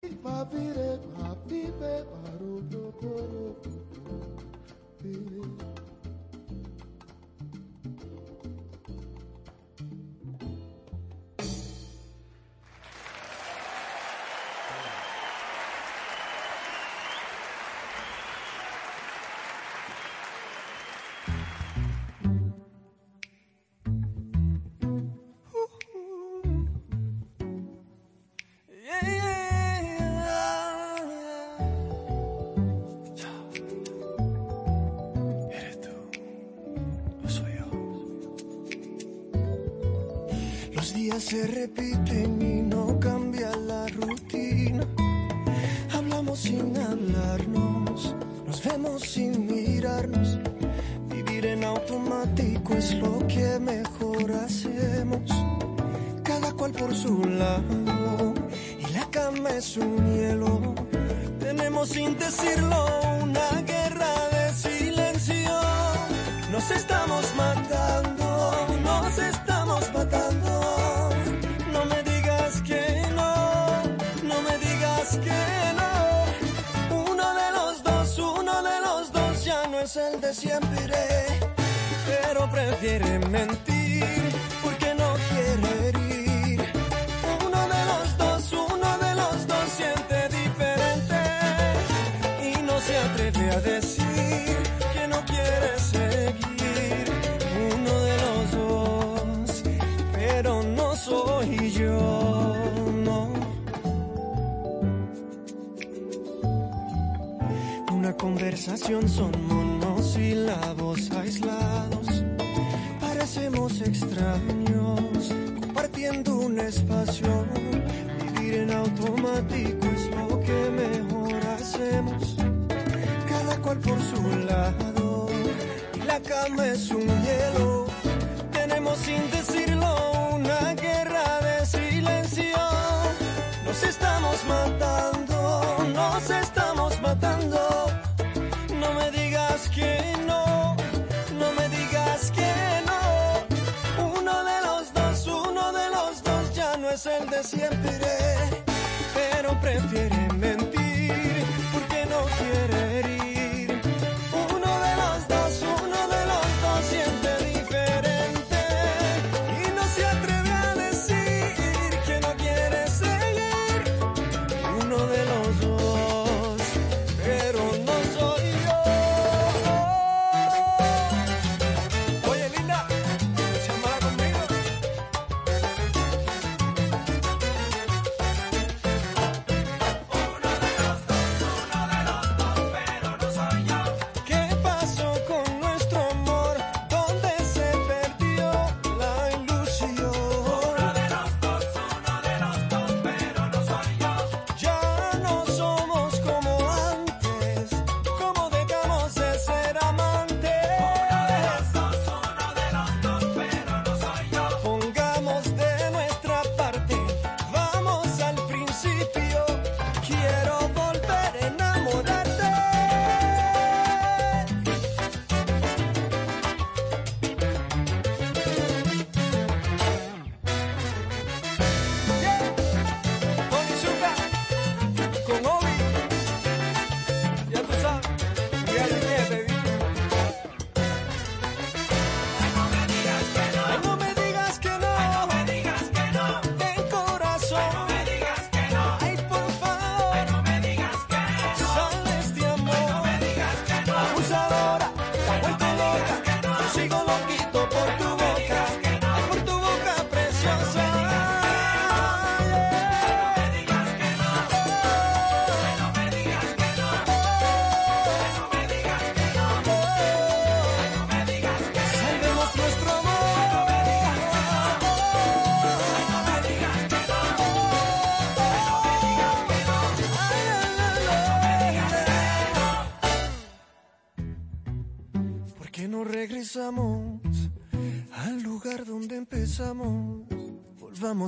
Papi de papi de paru. Se repiten y no cambia la rutina. Hablamos sin hablarnos, nos vemos sin mirarnos. Vivir en automático es lo que mejor hacemos. Cada cual por su lado y la cama es un hielo. Tenemos sin decirlo prefiere mentir porque no quiere herir. Uno de los dos, uno de los dos siente diferente y no se atreve a decir que no quiere seguir. Uno de los dos, pero no soy yo. Una conversación son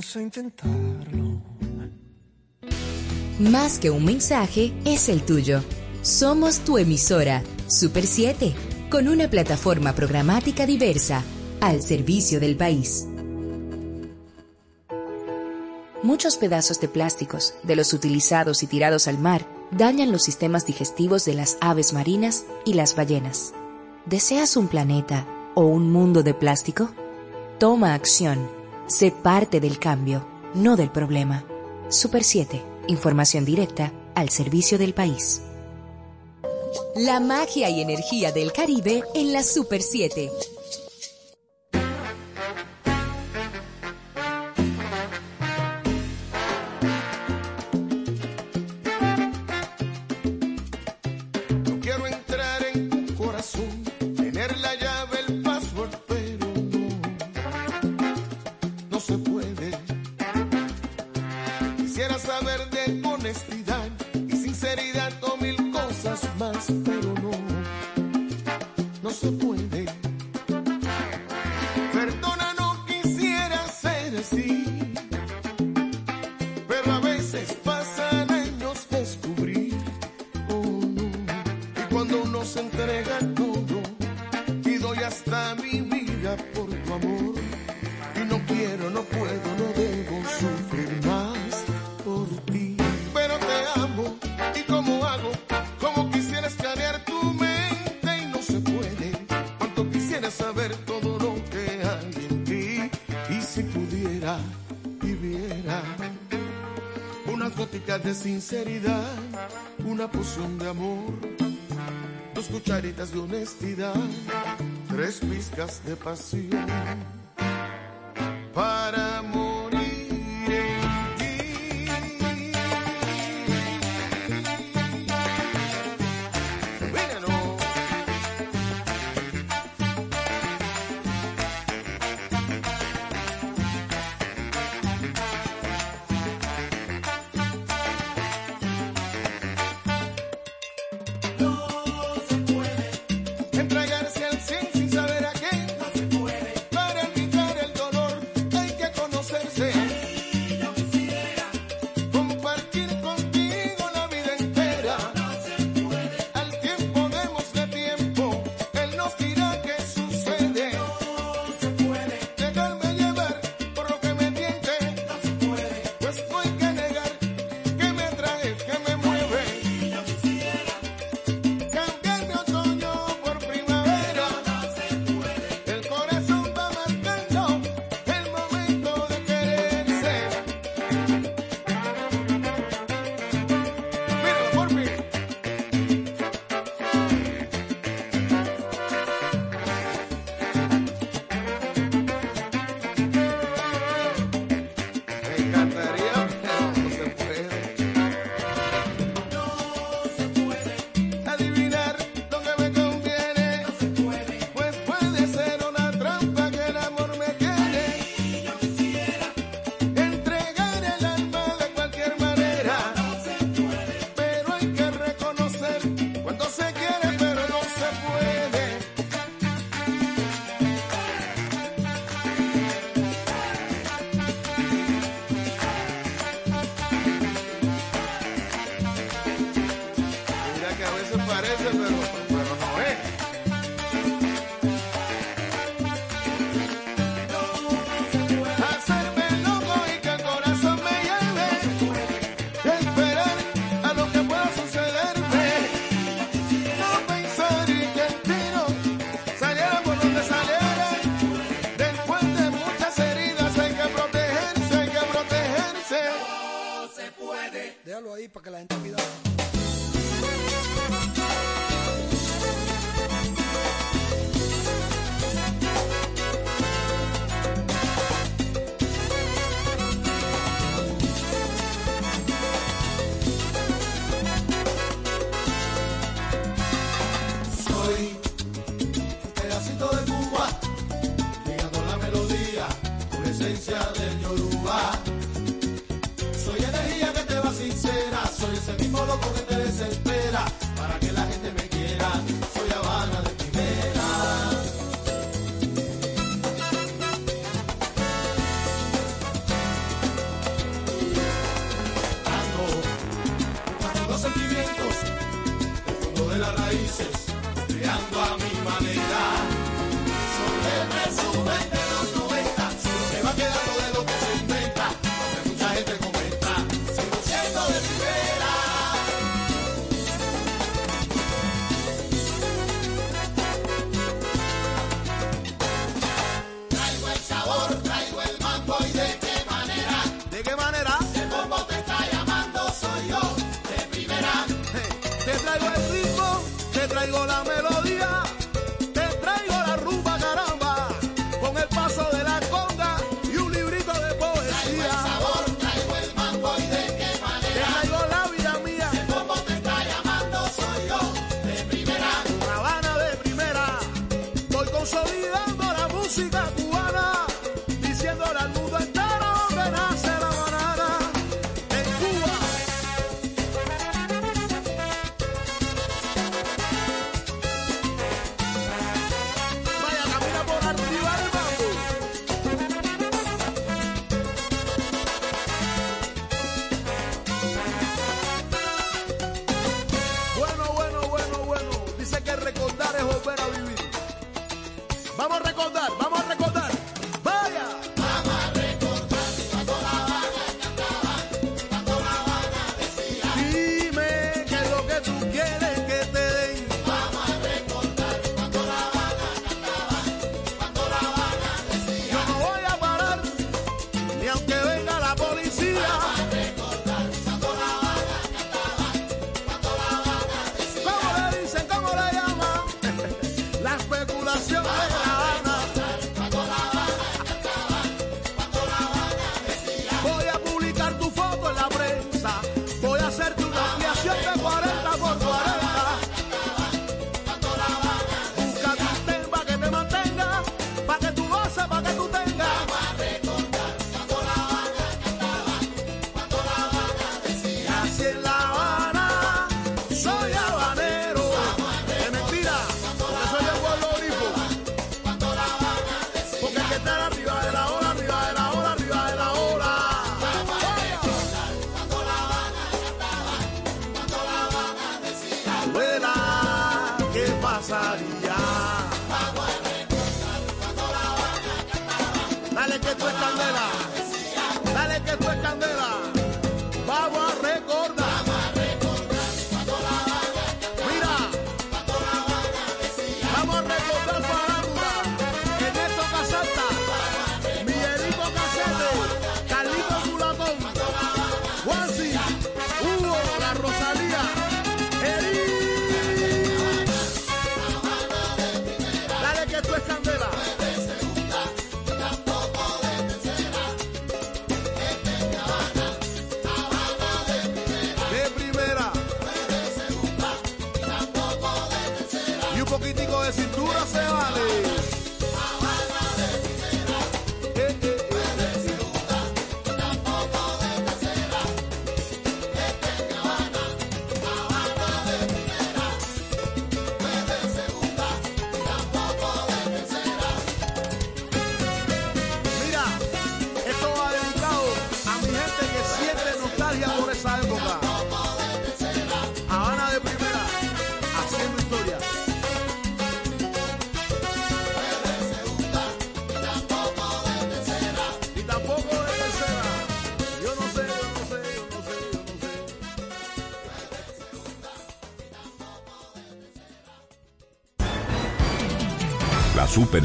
A intentarlo. Más que un mensaje, es el tuyo. Somos tu emisora, Super 7, con una plataforma programática diversa, al servicio del país. Muchos pedazos de plásticos, de los utilizados y tirados al mar, dañan los sistemas digestivos de las aves marinas y las ballenas. ¿Deseas un planeta o un mundo de plástico? Toma acción. Sé parte del cambio, no del problema. Super 7. Información directa al servicio del país. La magia y energía del Caribe en la Super 7. Una poción de amor, dos cucharitas de honestidad, tres pizcas de pasión.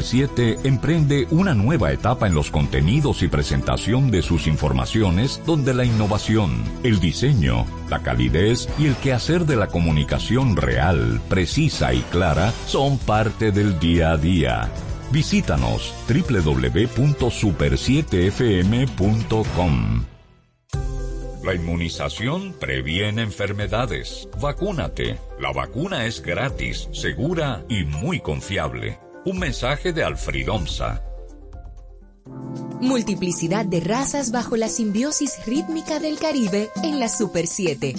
7 emprende una nueva etapa en los contenidos y presentación de sus informaciones donde la innovación, el diseño, la calidez y el quehacer de la comunicación real, precisa y clara son parte del día a día. Visítanos www.super7fm.com. La inmunización previene enfermedades. Vacúnate. La vacuna es gratis, segura y muy confiable. Un mensaje de Alfridomsa. Multiplicidad de razas bajo la simbiosis rítmica del Caribe en la Super 7.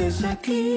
A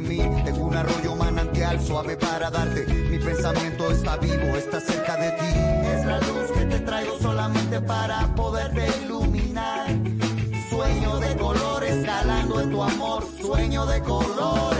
Tengo un arroyo manantial suave para darte. Mi pensamiento está vivo, está cerca de ti. Es la luz que te traigo solamente para poderte iluminar. Sueño de colores, calando en tu amor. Sueño de colores.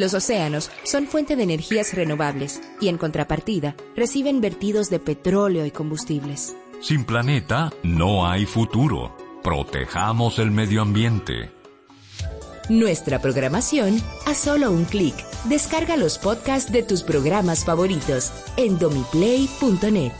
Los océanos son fuente de energías renovables y en contrapartida reciben vertidos de petróleo y combustibles. Sin planeta no hay futuro. Protejamos el medio ambiente. Nuestra programación a solo un clic. Descarga los podcasts de tus programas favoritos en domiplay.net.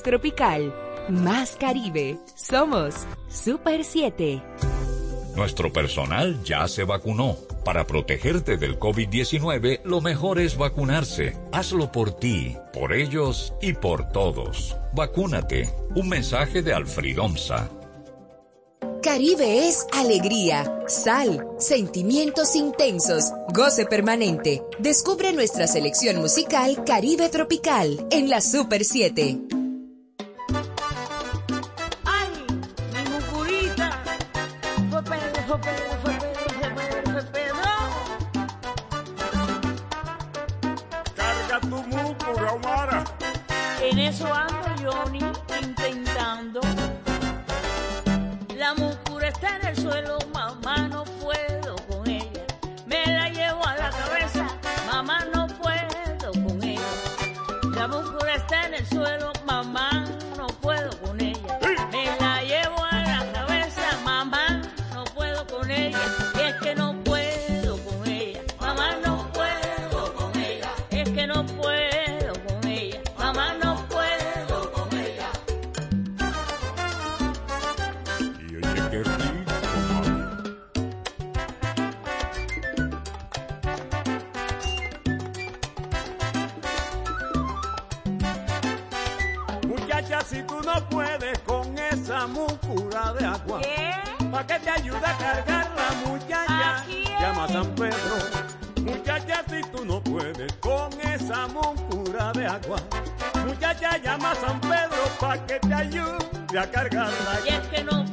más tropical, más Caribe. Somos Super 7. Nuestro personal ya se vacunó. Para protegerte del COVID-19, lo mejor es vacunarse. Hazlo por ti, por ellos y por todos. Vacúnate. Un mensaje de Alfredomsa. Caribe es alegría, sal, sentimientos intensos, goce permanente. Descubre nuestra selección musical Caribe Tropical en la Super 7. si tú no puedes con esa muscura de agua. ¿Qué? Pa' que te ayude a cargar la muchacha. Llama a San Pedro. Muchacha, si tú no puedes con esa muscura de agua. Muchacha, llama a San Pedro pa' que te ayude a cargar la Y es que no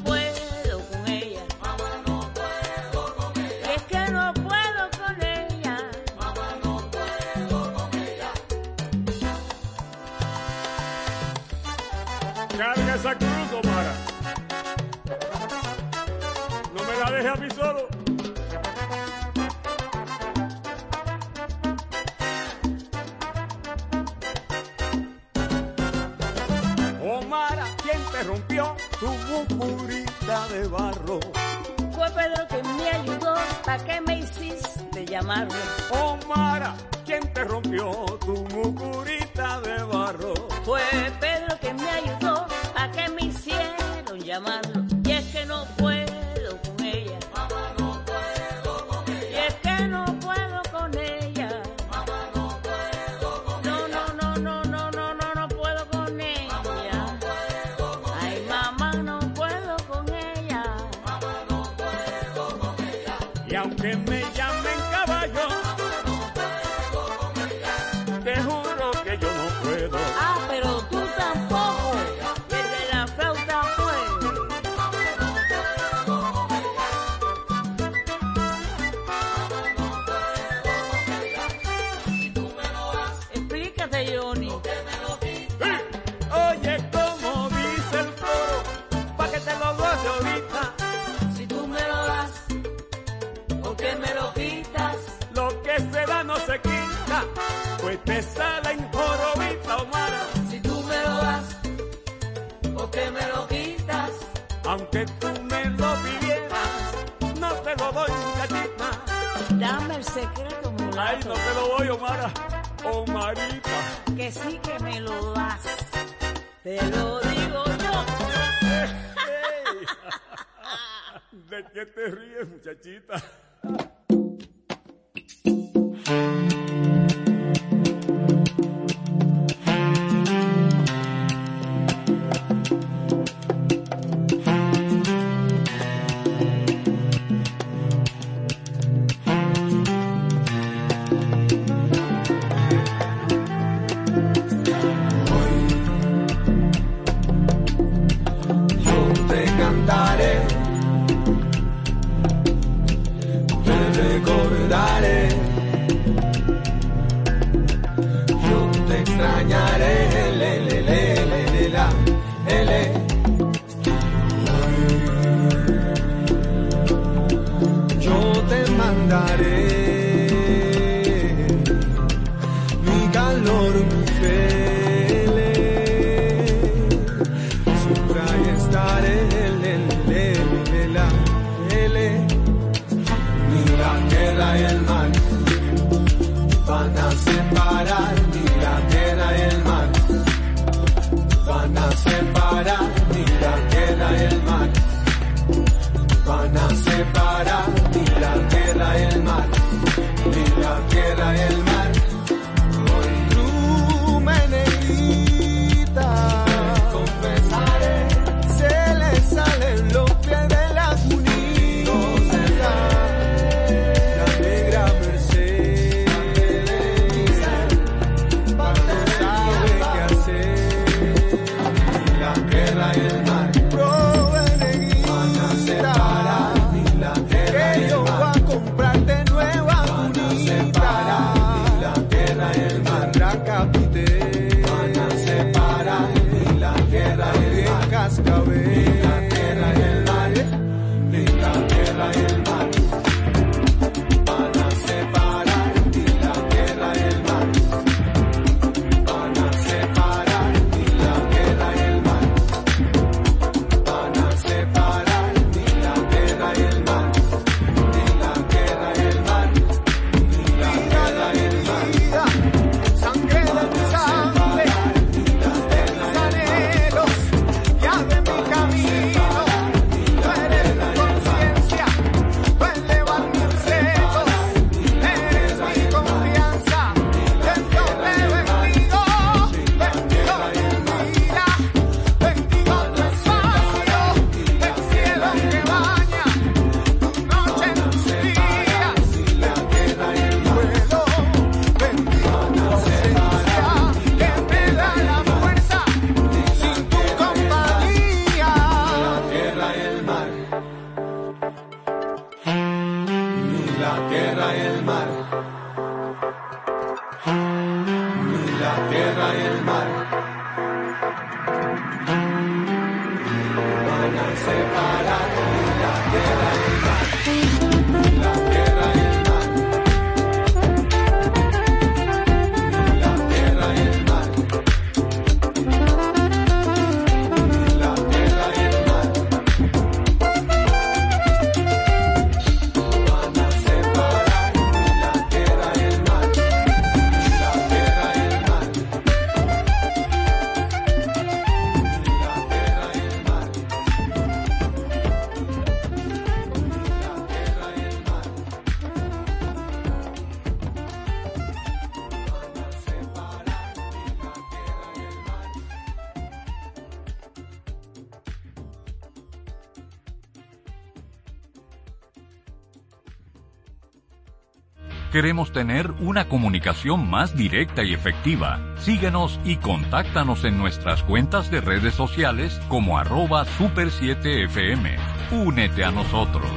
Queremos tener una comunicación más directa y efectiva. Síguenos y contáctanos en nuestras cuentas de redes sociales como arroba super7fm. Únete a nosotros.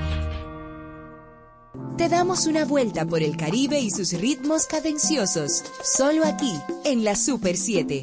Te damos una vuelta por el Caribe y sus ritmos cadenciosos, solo aquí, en la Super 7.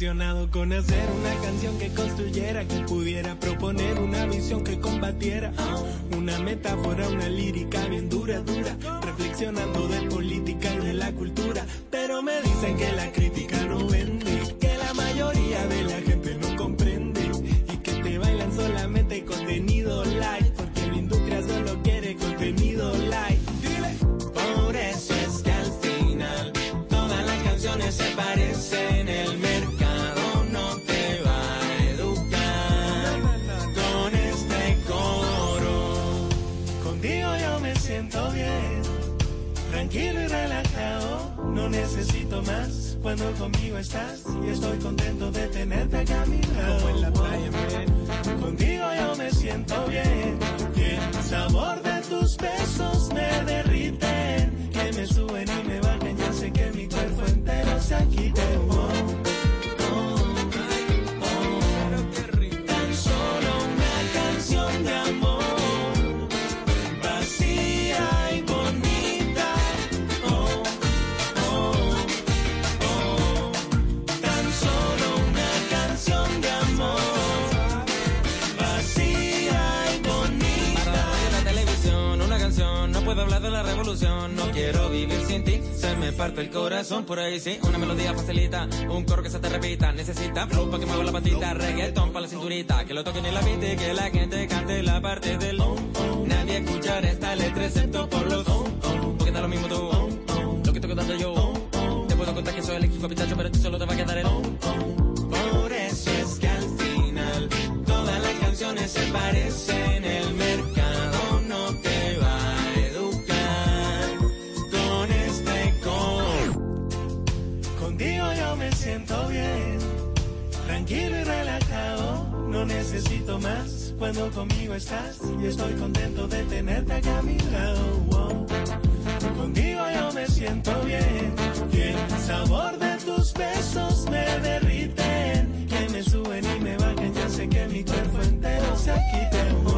Ilusionado con hacer una canción que construyera, que pudiera proponer una visión que combatiera. Una metáfora, una lírica bien dura, dura. Reflexionando de política y de la cultura. No necesito más cuando conmigo estás y estoy contento de tenerte acá a mi lado. Como en la playa, man. Contigo yo me siento bien. El sabor de tus besos me derriten, que me suben y me bajan. Ya sé que mi cuerpo entero se agite. Oh, no quiero vivir sin ti, se me parte el corazón. Por ahí, sí, una melodía facilita, un coro que se te repita, necesita flow para que mueva la patita, reggaeton para la cinturita, que lo toquen y la pinte, que la gente cante la parte del nadie escuchará esta letra excepto por los porque da lo mismo tú, lo que estoy contando yo, te puedo contar que soy el equipo pitacho, pero tú solo te va a quedar el Por eso es que al final todas las canciones se parecen. Necesito más cuando conmigo estás y estoy contento de tenerte acá a mi lado. wow. Contigo yo me siento bien y el sabor de tus besos me derriten, que me suben y me bajan. Ya sé que mi cuerpo entero se quite.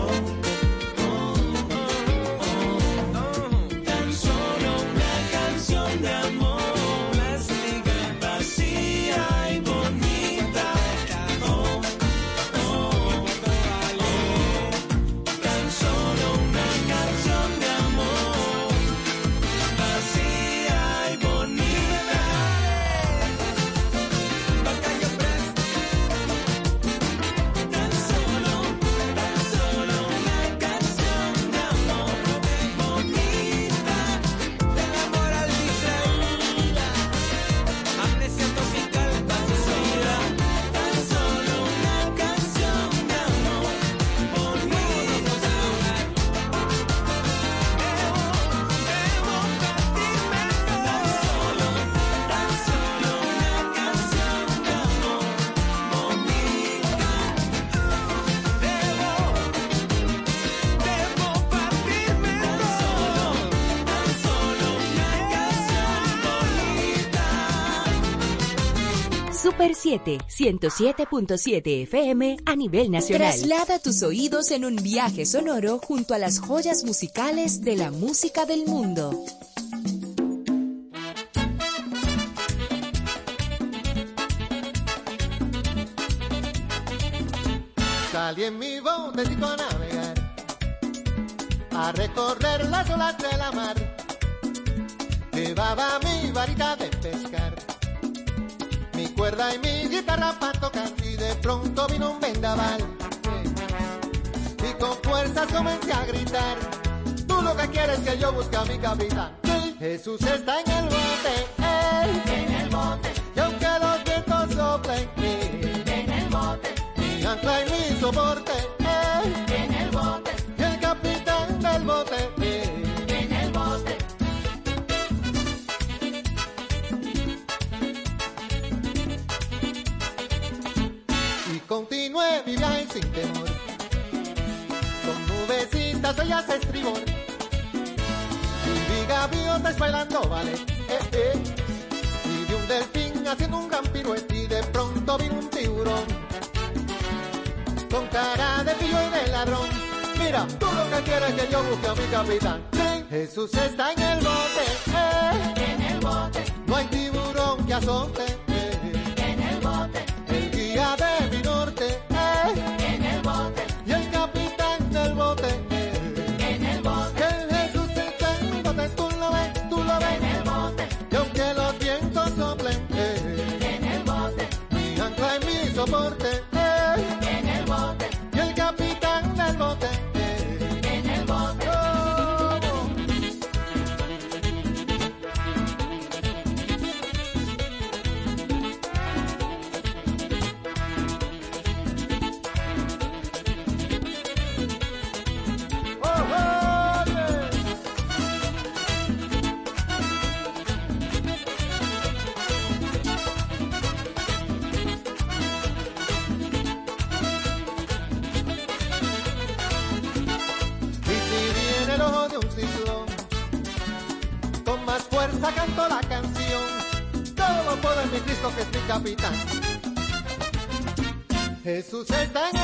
107.7 FM a nivel nacional. Traslada tus oídos en un viaje sonoro junto a las joyas musicales de la música del mundo. Salí en mi botecito a navegar, a recorrer las olas de la mar. Llevaba mi varita de pescar, cuerda y mi guitarra para tocar. Y de pronto vino un vendaval, y con fuerzas comencé a gritar. Tú lo que quieres que yo busque a mi capitán. Jesús está en el bote, ey, en el bote. Y aunque los vientos soplen, eh, en el bote. Mi ancla y mi soporte, ey, en el bote. Y el capitán del bote, 29 y sin temor. Con nubecitas ellas estribor. Y gaviotas bailando, vale, eh. eh. Y vi un delfín haciendo un gran piruete y de pronto vi un tiburón. Con cara de pillo y de ladrón. Mira, tú lo que quieres que yo busque a mi capitán. Jesús está en el bote. Eh. En el bote. No hay tiburón que azote. norte. Jesús está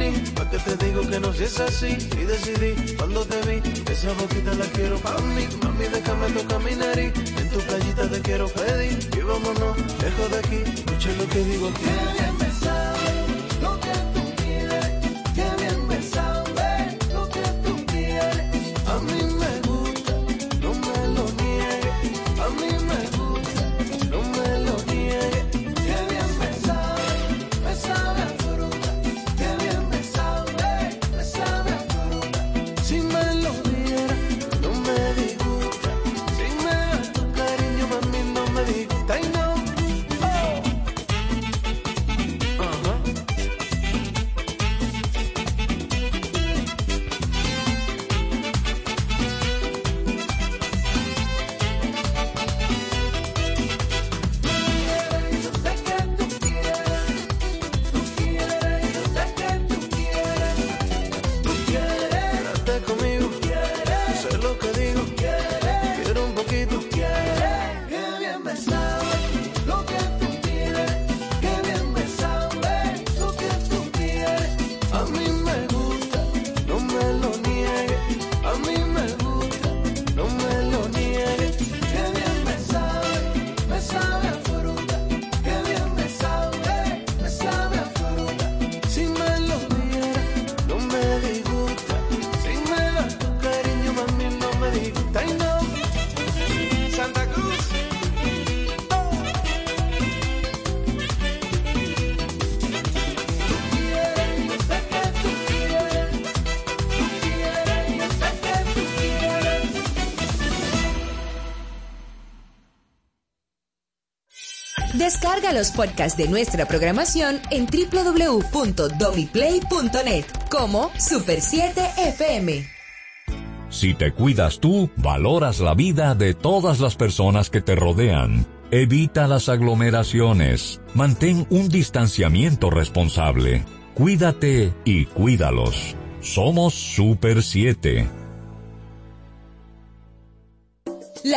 vení, pa' que te digo que no si es así. Y decidí cuando te vi, esa boquita la quiero pa' mí. Mami, déjame tocar mi nariz, en tu playita te quiero pedir. Y vámonos, lejos de aquí, escucha lo que digo aquí. Los podcasts de nuestra programación en www.domiplay.net como Super 7 FM. Si te cuidas tú, valoras la vida de todas las personas que te rodean. Evita las aglomeraciones. Mantén un distanciamiento responsable. Cuídate y cuídalos. Somos Super 7.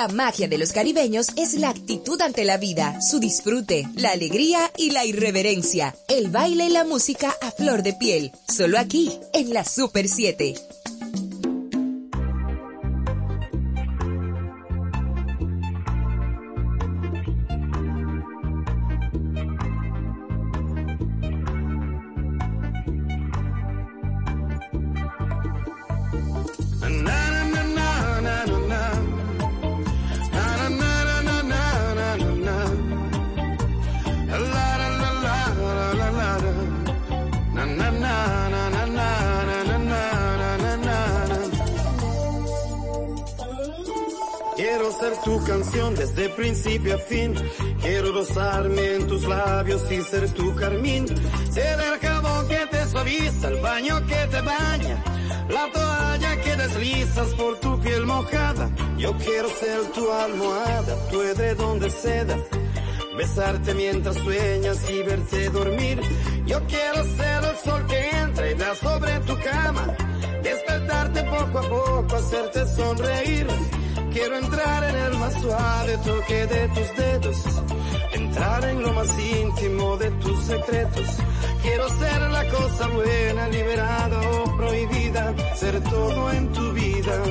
La magia de los caribeños es la actitud ante la vida, su disfrute, la alegría y la irreverencia, el baile y la música a flor de piel, solo aquí, en la Super 7. Principio a fin. Quiero rozarme en tus labios y ser tu carmín. Ser el jabón que te suaviza, el baño que te baña. La toalla que deslizas por tu piel mojada. Yo quiero ser tu almohada, tu edredón de seda. Besarte mientras sueñas y verte dormir. Yo quiero ser el sol que entra y da sobre tu cama. Despertarte poco a poco, hacerte sonreír Quiero entrar en el más suave toque de tus dedos, entrar en lo más íntimo de tus secretos. Quiero ser la cosa buena, liberada o prohibida, ser todo en tu vida.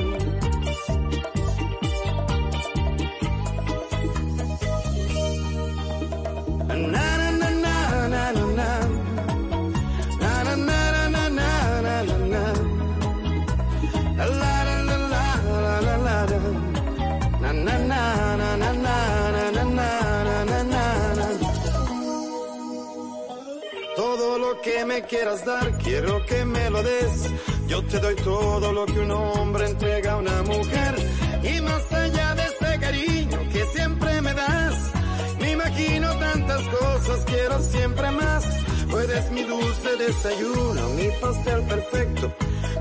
Quieras dar, quiero que me lo des. Yo te doy todo lo que un hombre entrega a una mujer. Y más allá de ese cariño que siempre me das, me imagino tantas cosas, quiero siempre más. Puedes mi dulce desayuno, mi pastel perfecto,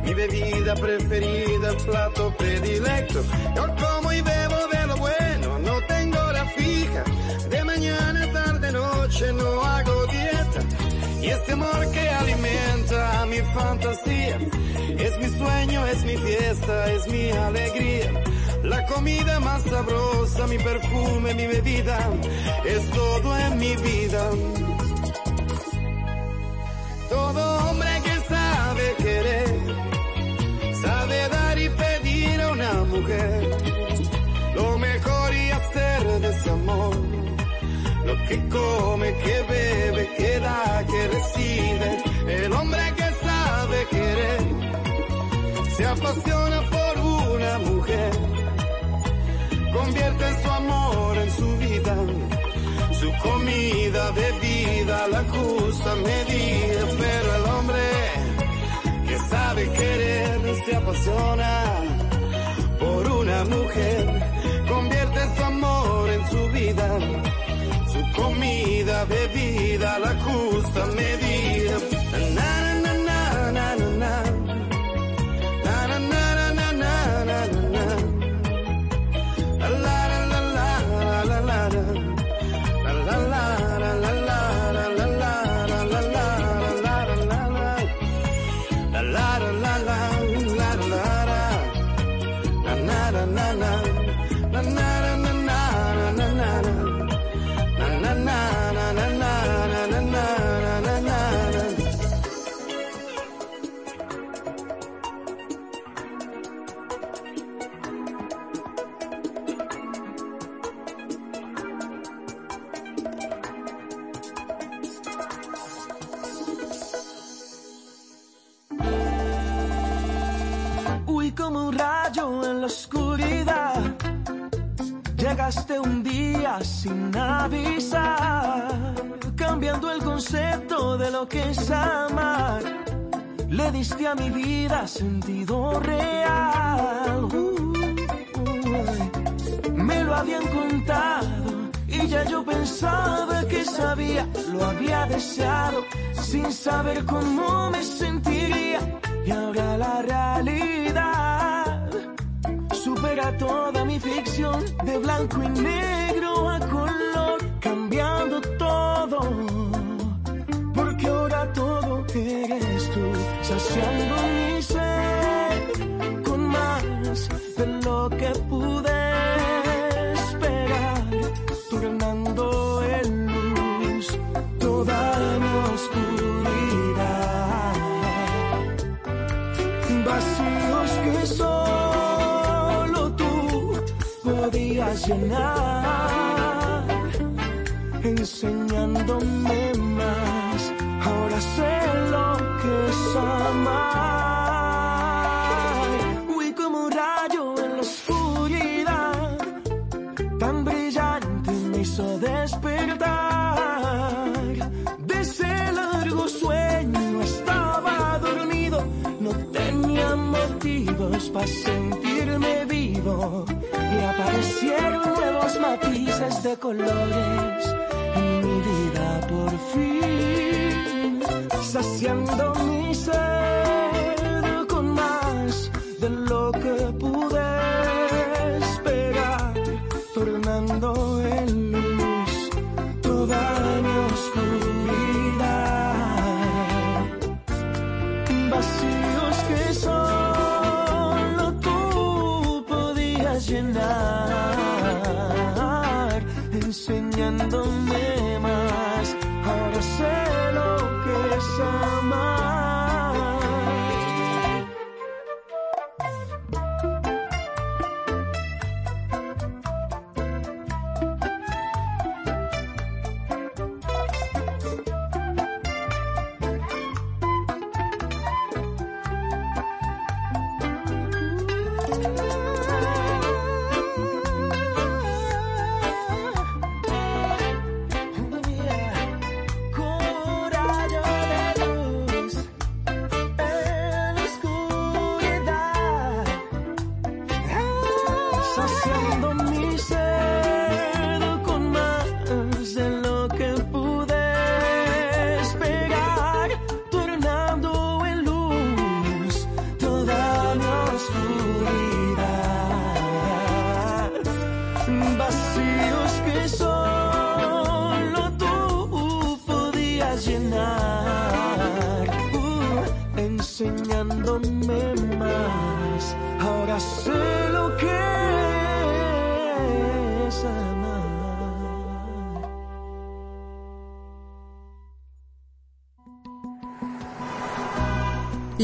mi bebida preferida, plato predilecto. Yo como y bebo de lo bueno, no tengo hora fija. De mañana, tarde, noche no hago y este amor que alimenta mi fantasía es mi sueño, es mi fiesta, es mi alegría. La comida más sabrosa, mi perfume, mi bebida, es todo en mi vida. Que come, que bebe, que da, que recibe. El hombre que sabe querer se apasiona por una mujer. Convierte su amor en su vida, su comida, bebida, la justa medida. Pero el hombre que sabe querer se apasiona por una mujer. Convierte su amor en su vida bebida, la justa medida. Sin avisar, cambiando el concepto de lo que es amar. Le diste a mi vida sentido real. Uh, uh, me lo habían contado y ella yo pensaba que sabía, lo había deseado, sin saber cómo me sentiría. Y ahora la realidad supera toda mi ficción, de blanco y negro a Porque ahora todo eres tú, saciando mi ser con más de lo que pude esperar, tornando en luz toda mi oscuridad. Vacíos que solo tú podías llenar, enseñándome más. Ahora sé lo que es amar. Fui como un rayo en la oscuridad, tan brillante me hizo despertar. De ese largo sueño estaba dormido, no tenía motivos para sentirme vivo. Y aparecieron nuevos matices de colores saciando mi ser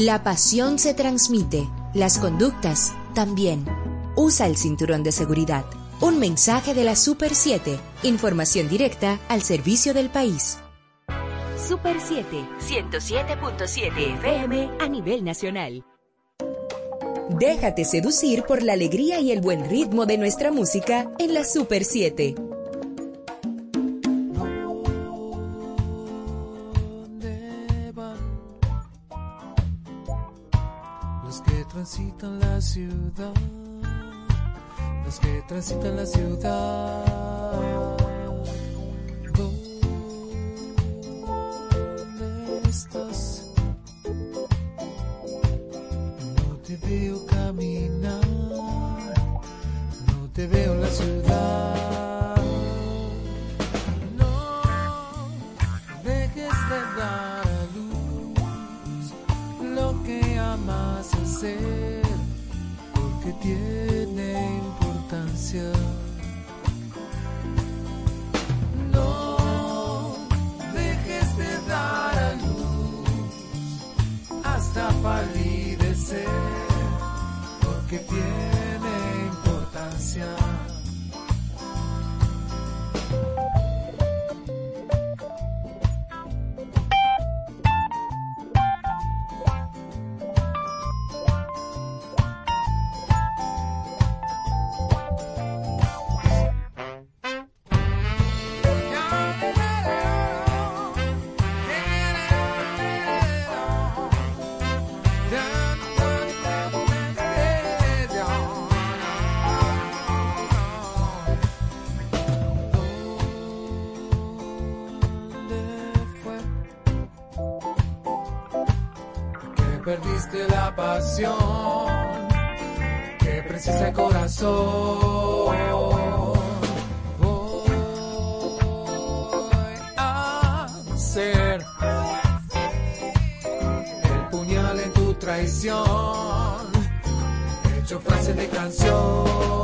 La pasión se transmite, las conductas también. Usa el cinturón de seguridad. Un mensaje de la Super 7. Información directa al servicio del país. Super 7, 107.7 FM a nivel nacional. Déjate seducir por la alegría y el buen ritmo de nuestra música en la Super 7. Ciudad? Los que transitan la ciudad. que precisa el corazón. Voy a ser el puñal en tu traición, hecho frases de canción.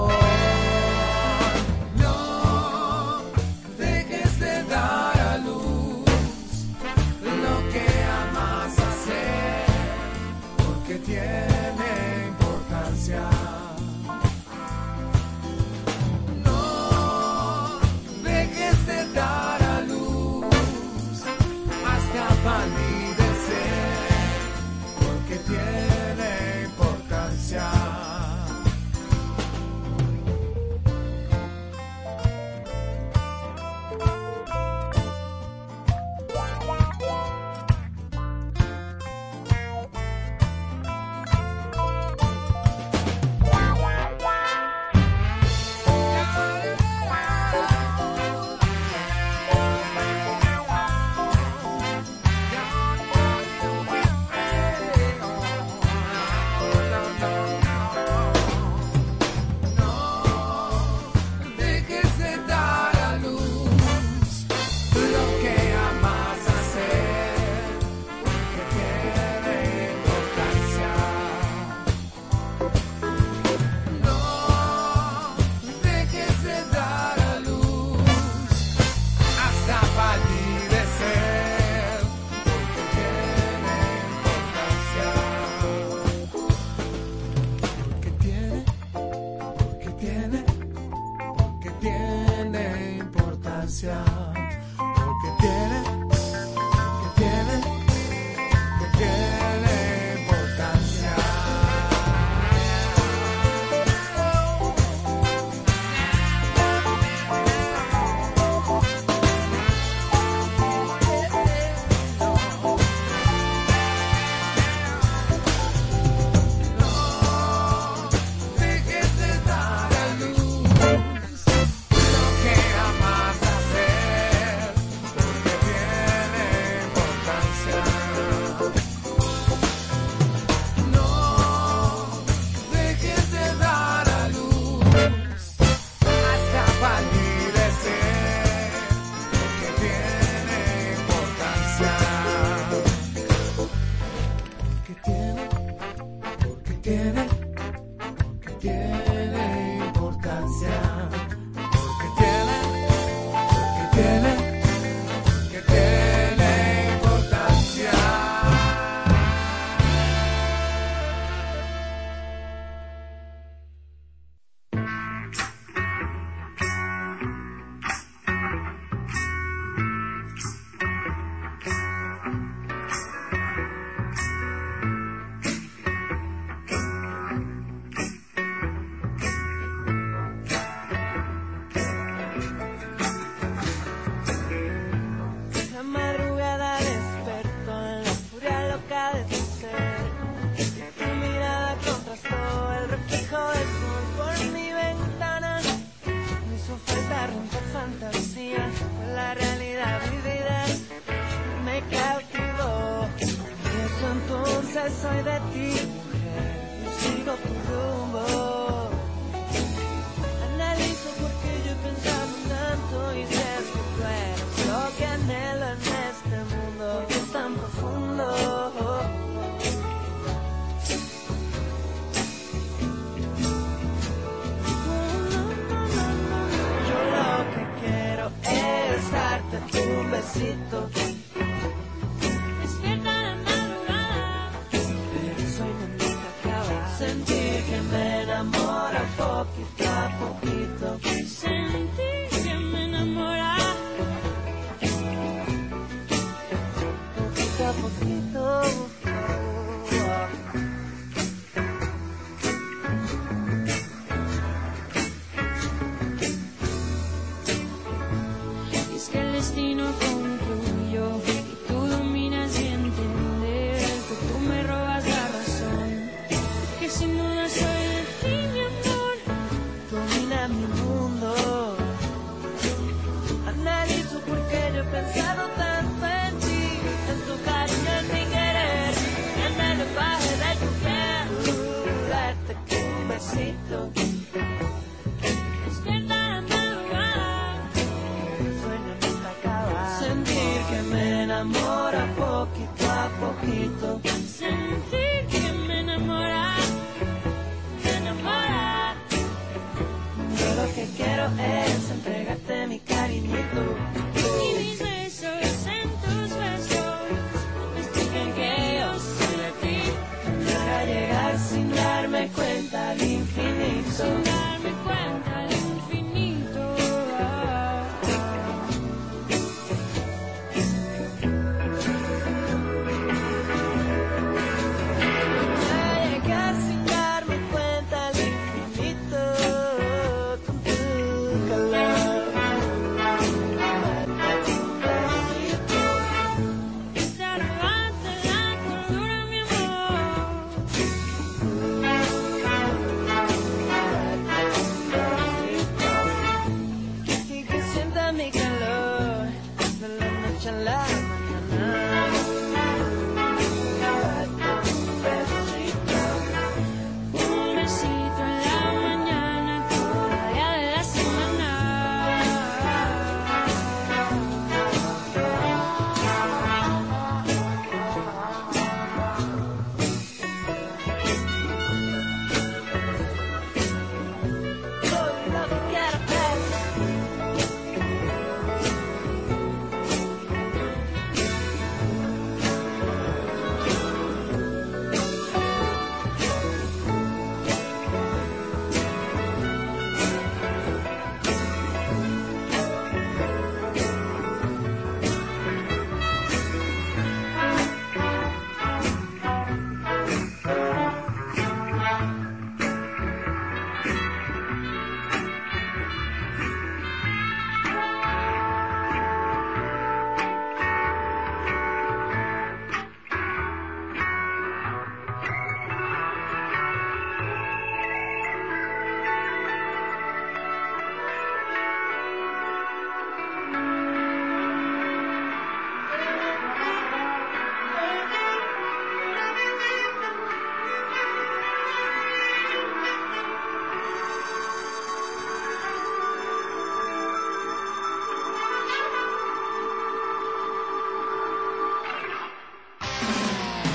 so that you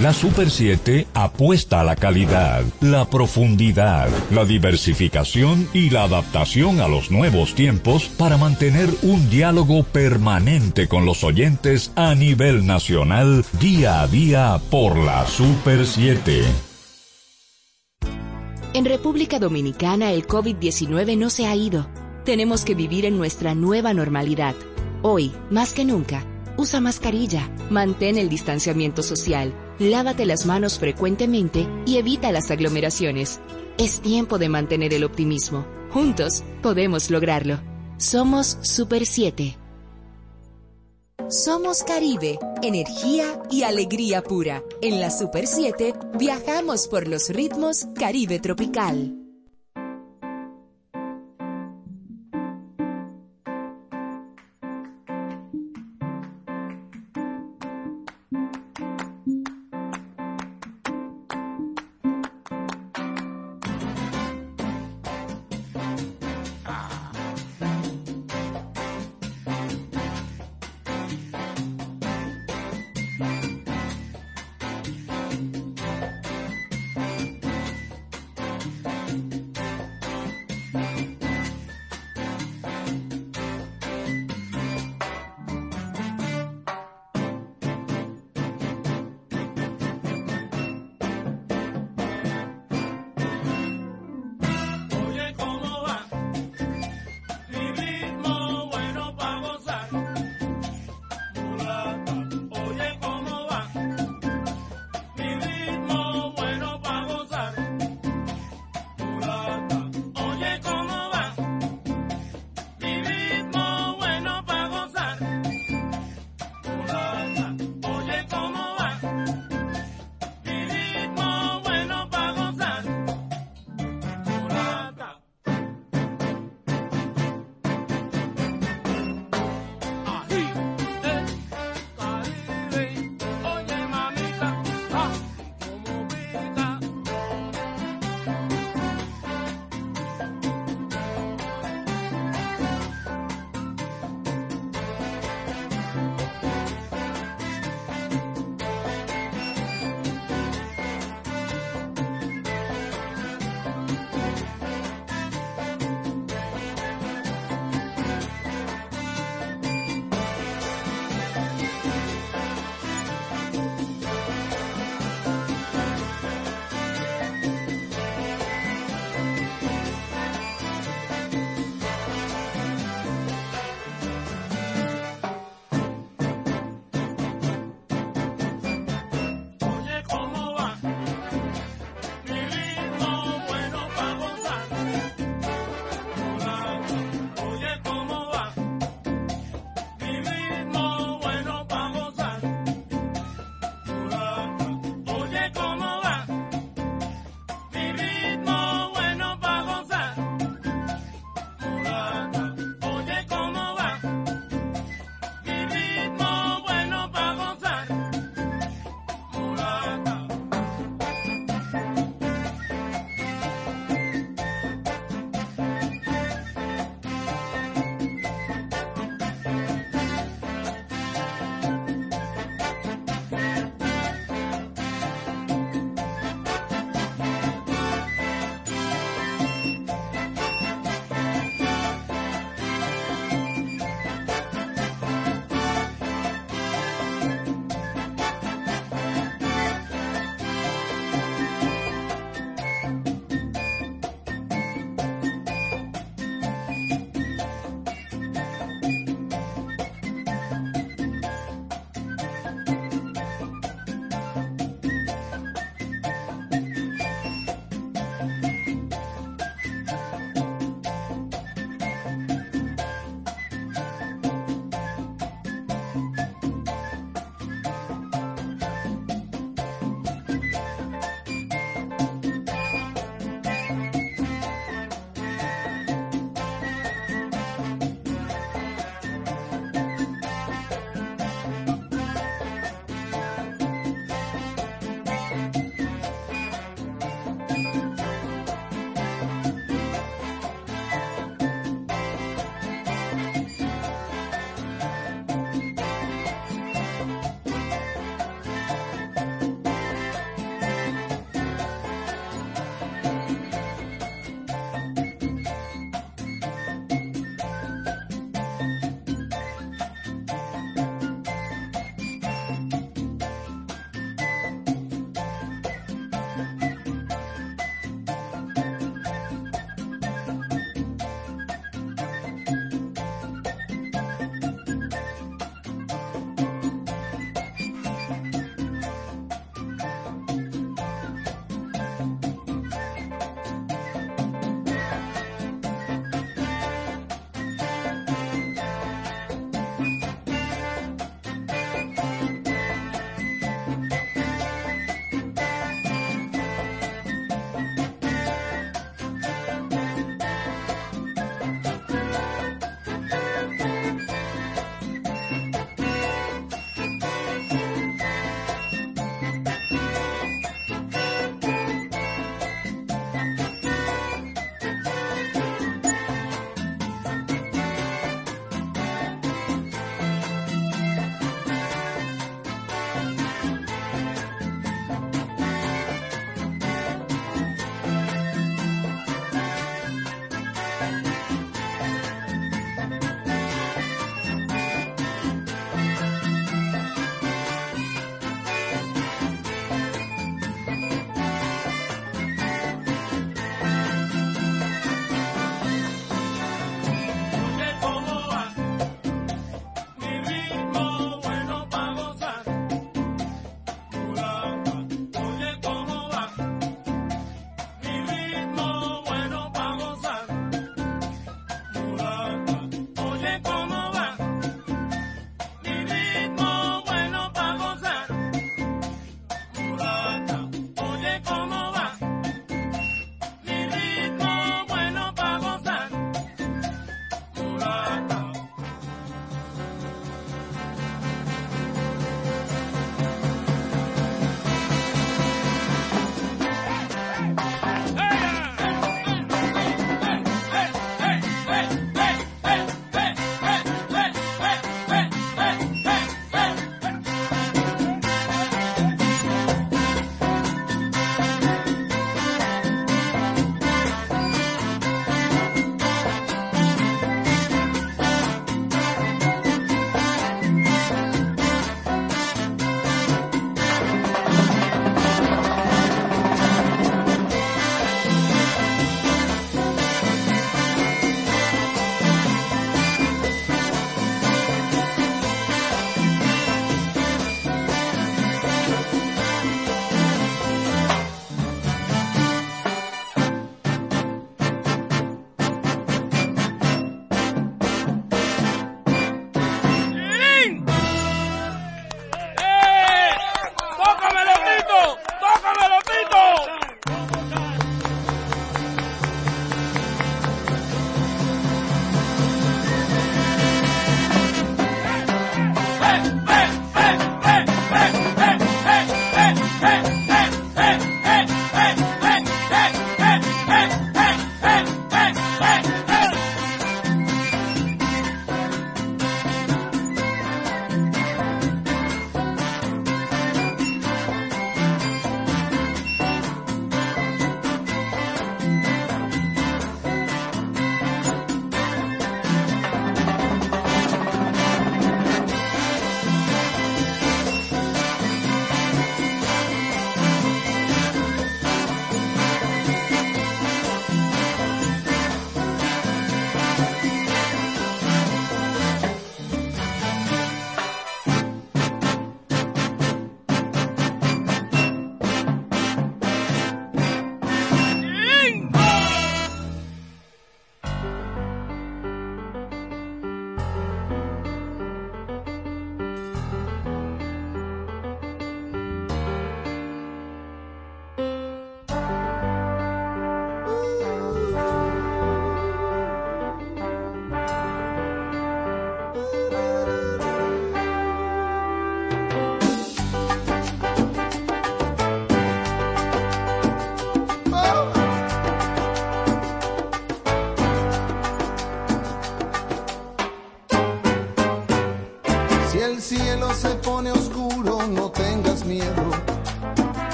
La Super 7 apuesta a la calidad, la profundidad, la diversificación y la adaptación a los nuevos tiempos para mantener un diálogo permanente con los oyentes a nivel nacional día a día por la Super 7. En República Dominicana el COVID-19 no se ha ido. Tenemos que vivir en nuestra nueva normalidad. Hoy, más que nunca, usa mascarilla, mantén el distanciamiento social, lávate las manos frecuentemente y evita las aglomeraciones. Es tiempo de mantener el optimismo. Juntos podemos lograrlo. Somos Super 7. Somos Caribe, energía y alegría pura. En la Super 7 viajamos por los ritmos Caribe tropical.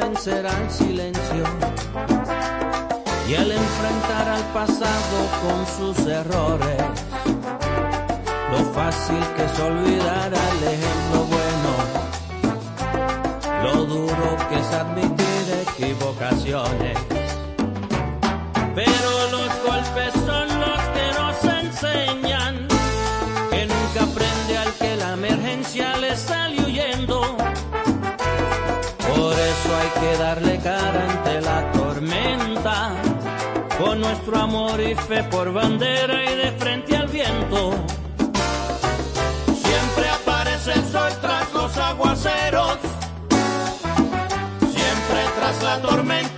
vencerá el silencio. Y el enfrentar al pasado con sus errores, lo fácil que es olvidar al ejemplo bueno, lo duro que es admitir equivocaciones. Pero los golpes darle cara ante la tormenta, con nuestro amor y fe por bandera y de frente al viento. Siempre aparece el sol tras los aguaceros, siempre tras la tormenta.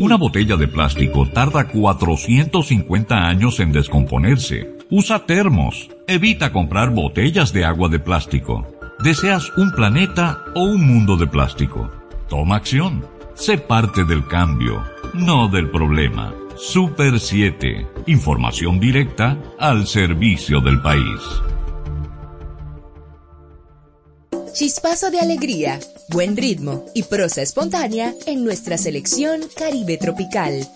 Una botella de plástico tarda 450 años en descomponerse. Usa termos. Evita comprar botellas de agua de plástico. ¿Deseas un planeta o un mundo de plástico? Toma acción. Sé parte del cambio, no del problema. Super 7. Información directa al servicio del país. Chispazo de alegría buen ritmo y prosa espontánea en nuestra selección Caribe Tropical.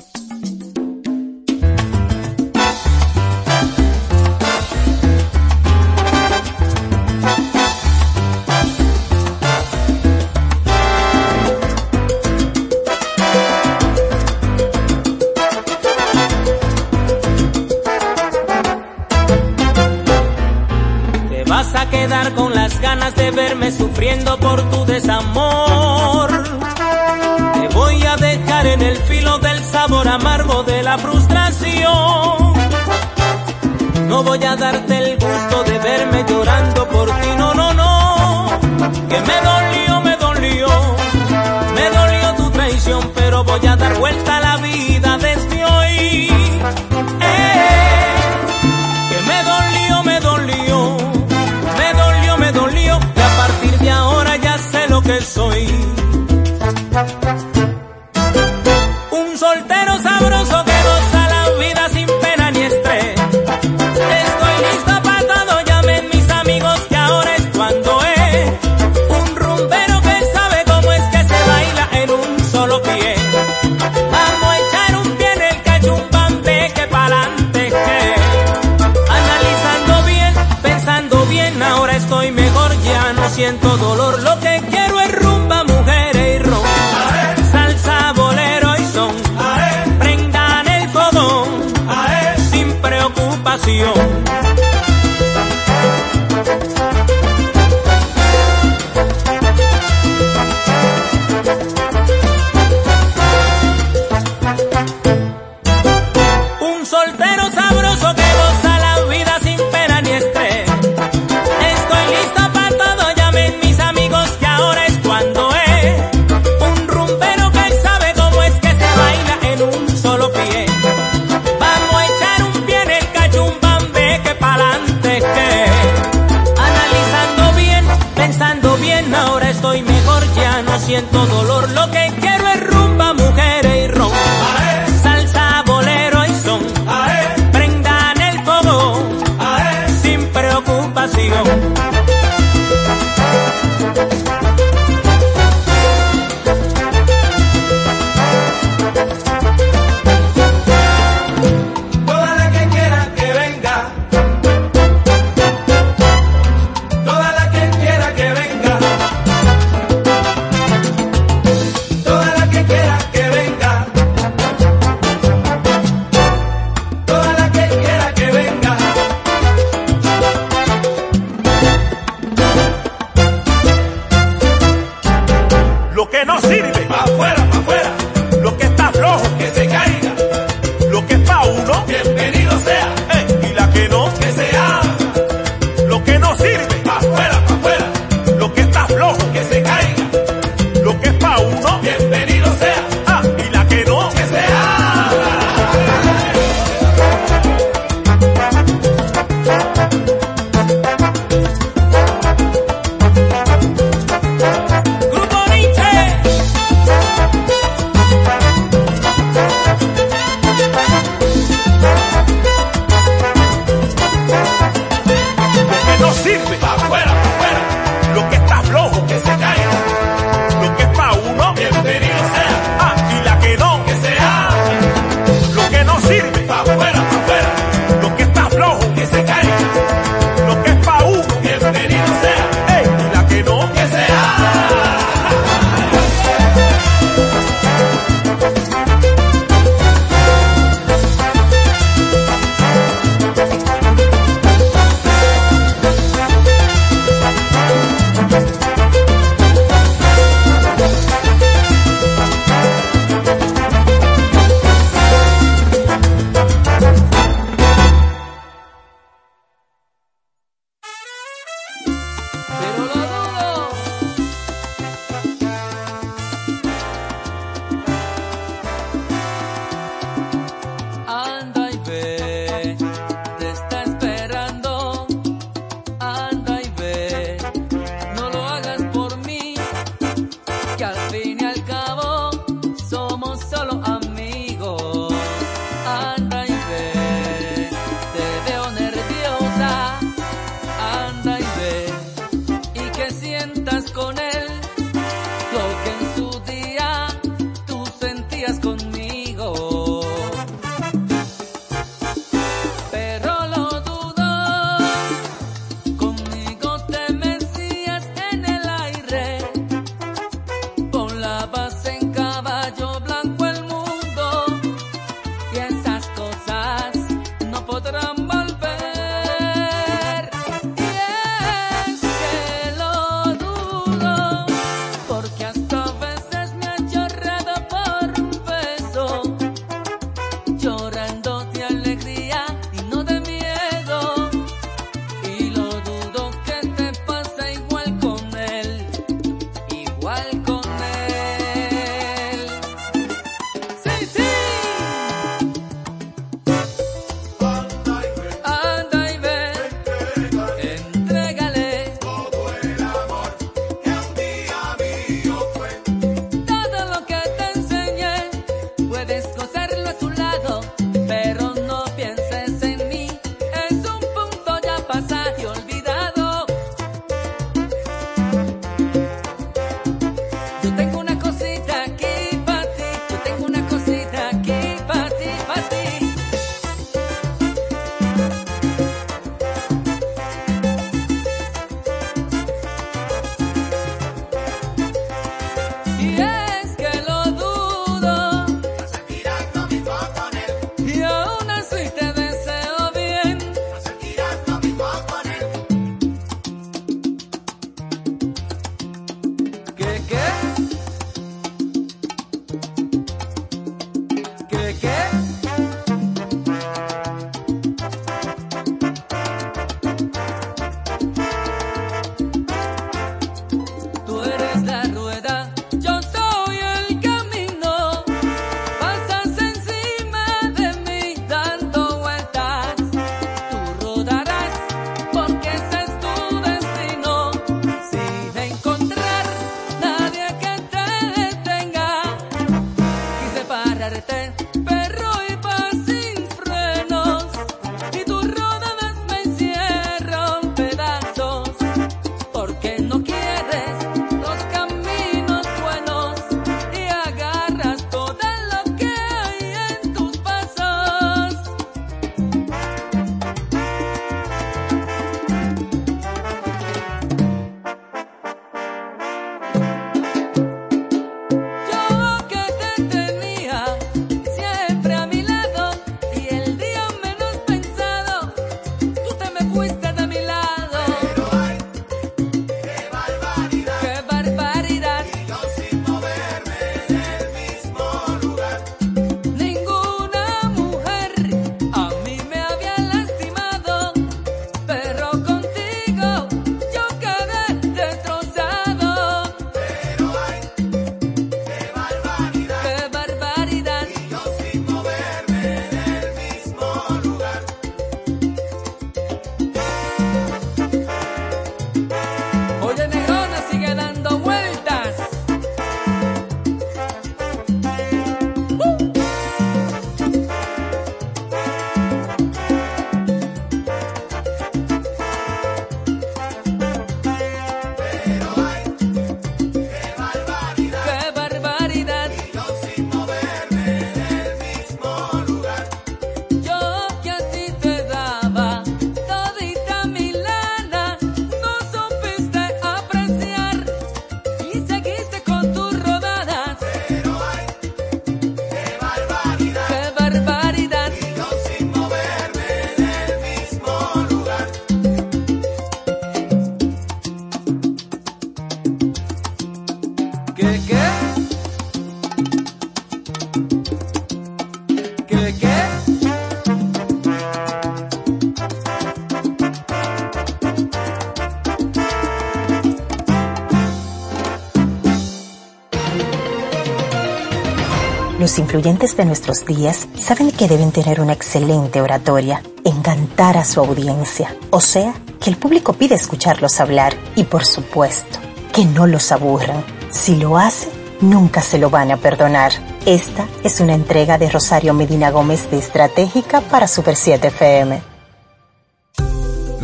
Los influyentes de nuestros días saben que deben tener una excelente oratoria, encantar a su audiencia, o sea, que el público pide escucharlos hablar y por supuesto, que no los aburran. Si lo hace, nunca se lo van a perdonar. Esta es una entrega de Rosario Medina Gómez de Estratégica para Super 7 FM.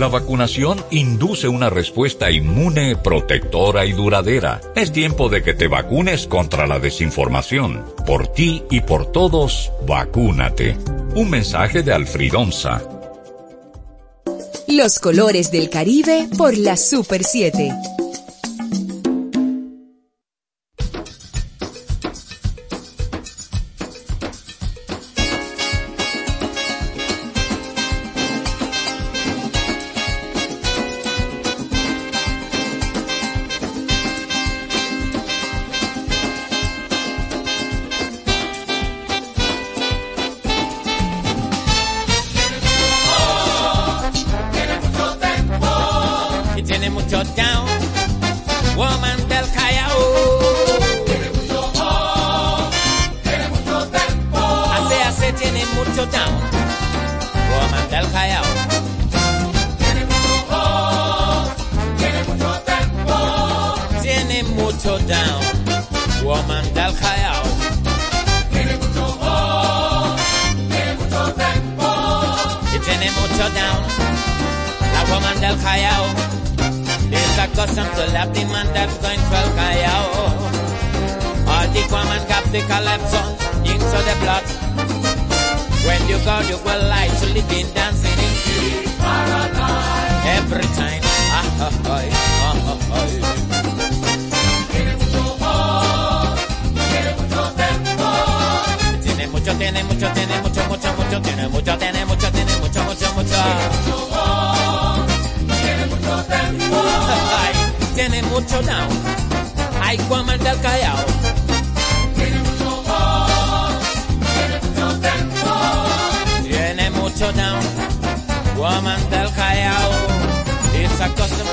La vacunación induce una respuesta inmune, protectora y duradera. Es tiempo de que te vacunes contra la desinformación. Por ti y por todos, vacúnate. Un mensaje de Alfridonza. Los colores del Caribe por la Super 7.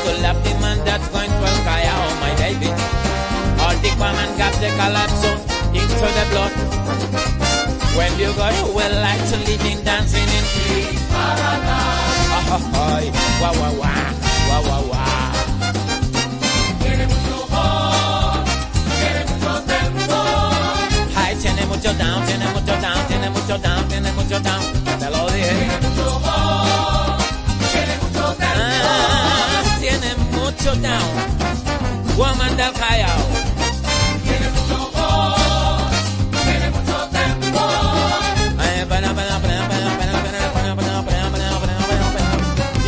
to love the man that's going to Al-Qaeda oh, my David. All the women got the collapse into the blood. When you go you will like to live in dancing in peace paradise. Oh, oh, oh, wah, wah, wah, wah, wah, wah. Tiene mucho down, tiene mucho down, tiene mucho down, tiene mucho down, te lo dije. Tiene mucho amor, tiene down. Ah shut down. Woman del Callao.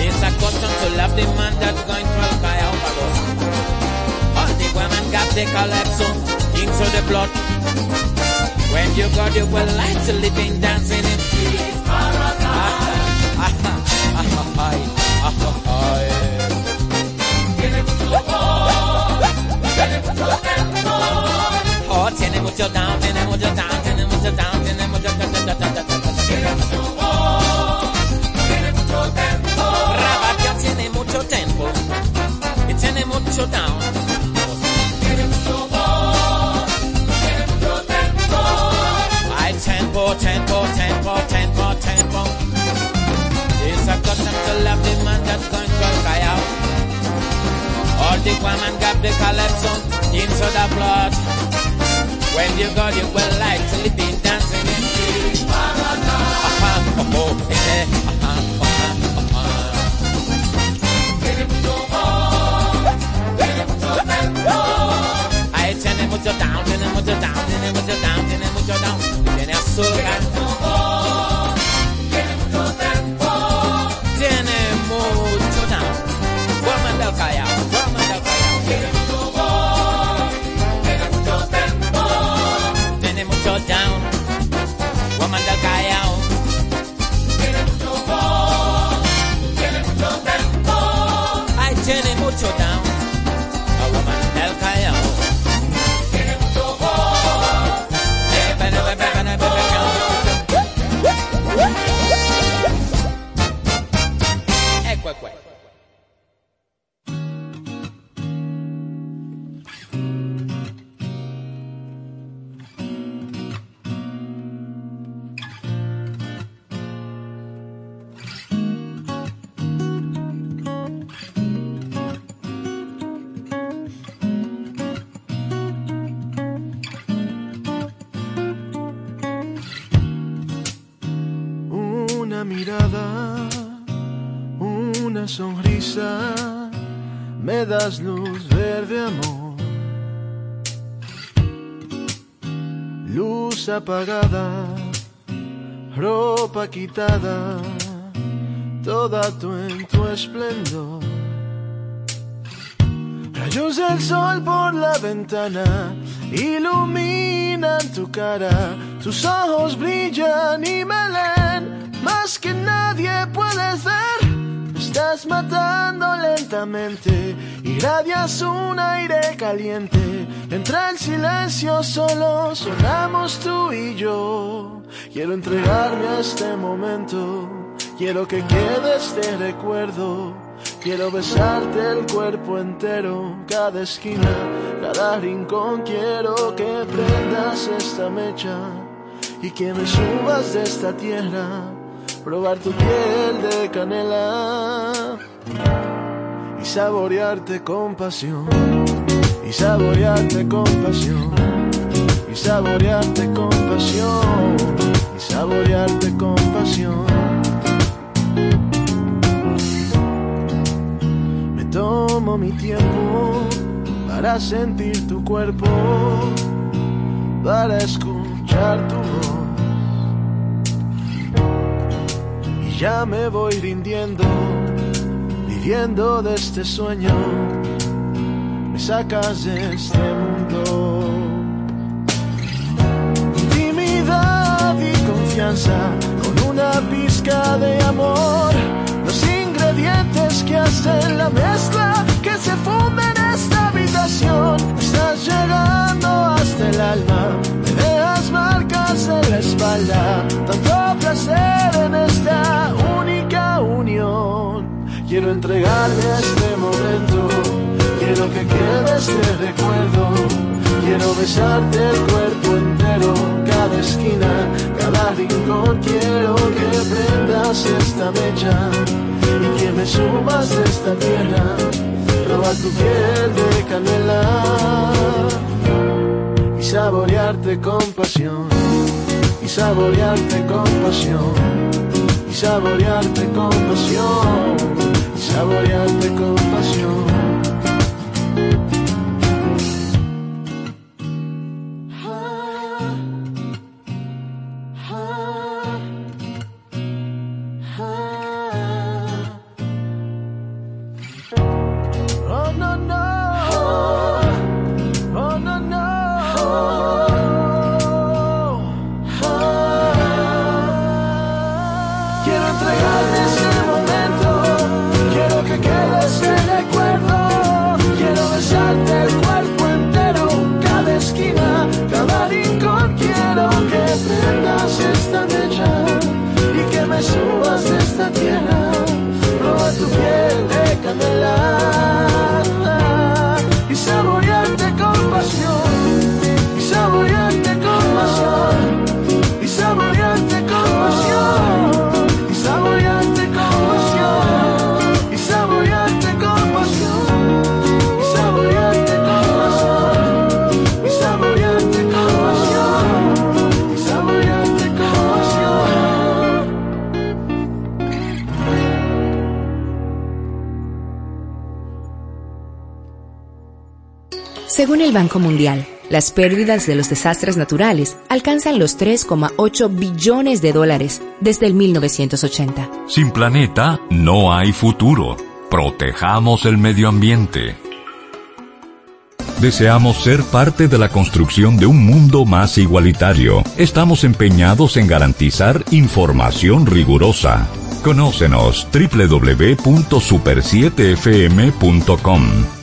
It's a the man that's going to El Callao Palosa. All the women got the calypso, into the blood. When you go, you will like to live in dancing in. Paradise. Oh, tiene mucho tiene mucho tiene mucho down, tiene mucho. Tiene mucho tempo, tempo, tempo. It's a love the man that's going to fire. All the got the calypso into the blood. When you go, you will likely sleeping, dancing in the paradise. Uh-huh, oh, oh, yeah, uh-huh, uh-huh, uh-huh. mucho. Apagada, ropa quitada, toda tu en tu esplendor. Rayos del sol por la ventana iluminan tu cara, tus ojos brillan y me leen más que nadie puedes ver. Estás matando lentamente, irradias un aire caliente. Entre el silencio solo sonamos tú y yo. Quiero entregarme a este momento, quiero que quede este recuerdo. Quiero besarte el cuerpo entero, cada esquina, cada rincón. Quiero que prendas esta mecha y que me subas de esta tierra, probar tu piel de canela y saborearte con pasión, y saborearte con pasión, y saborearte con pasión, y saborearte con pasión. tomo mi tiempo para sentir tu cuerpo, para escuchar tu ya me voy rindiendo, viviendo de este sueño. Me sacas de este mundo. Intimidad y confianza con una pizca de amor ingredientes que hacen la mezcla que se funde Estás llegando hasta el alma, me dejas marcas en la espalda. Tanto placer en esta única unión. Quiero entregarme a este momento, quiero que quede este recuerdo. Quiero besarte el cuerpo entero, cada esquina, cada rincón. Quiero que prendas esta mecha y que me subas de esta tierra, probar tu piel de canela y saborearte con pasión, y saborearte con pasión, y saborearte con pasión, y saborearte con pasión. Banco Mundial, las pérdidas de los desastres naturales alcanzan los 3,8 billones de dólares desde el 1980. Sin planeta no hay futuro. Protejamos el medio ambiente. Deseamos ser parte de la construcción de un mundo más igualitario. Estamos empeñados en garantizar información rigurosa. Conócenos www.super7fm.com.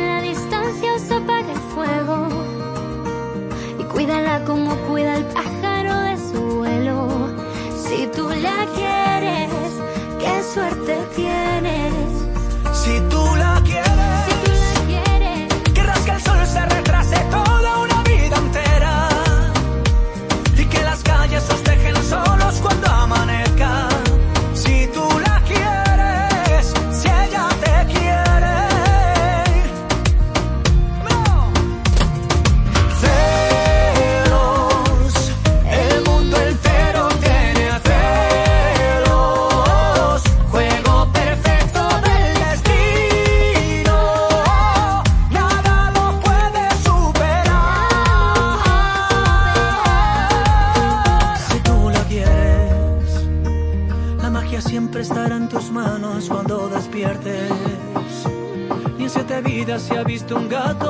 quieres, qué suerte tienes. Si tú la 勇敢。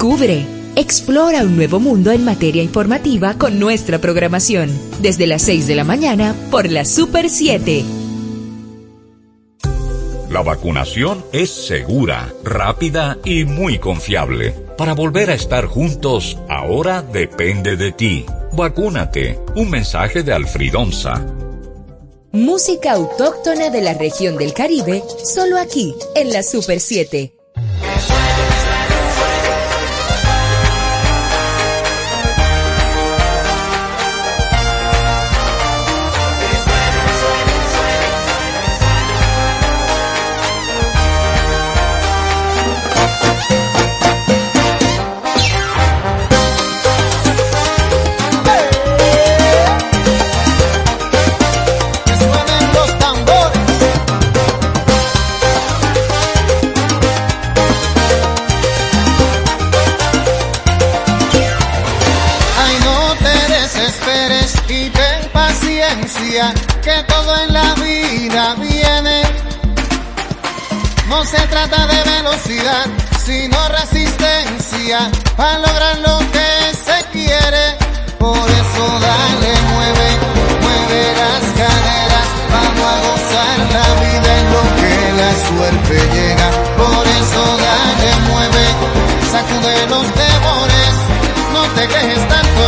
Descubre. Explora un nuevo mundo en materia informativa con nuestra programación, desde las 6 de la mañana por la Super 7. La vacunación es segura, rápida y muy confiable. Para volver a estar juntos, ahora depende de ti. Vacúnate. Un mensaje de Alfridonza. Música autóctona de la región del Caribe, solo aquí, en la Super 7. sacude los temores, no te quejes tanto.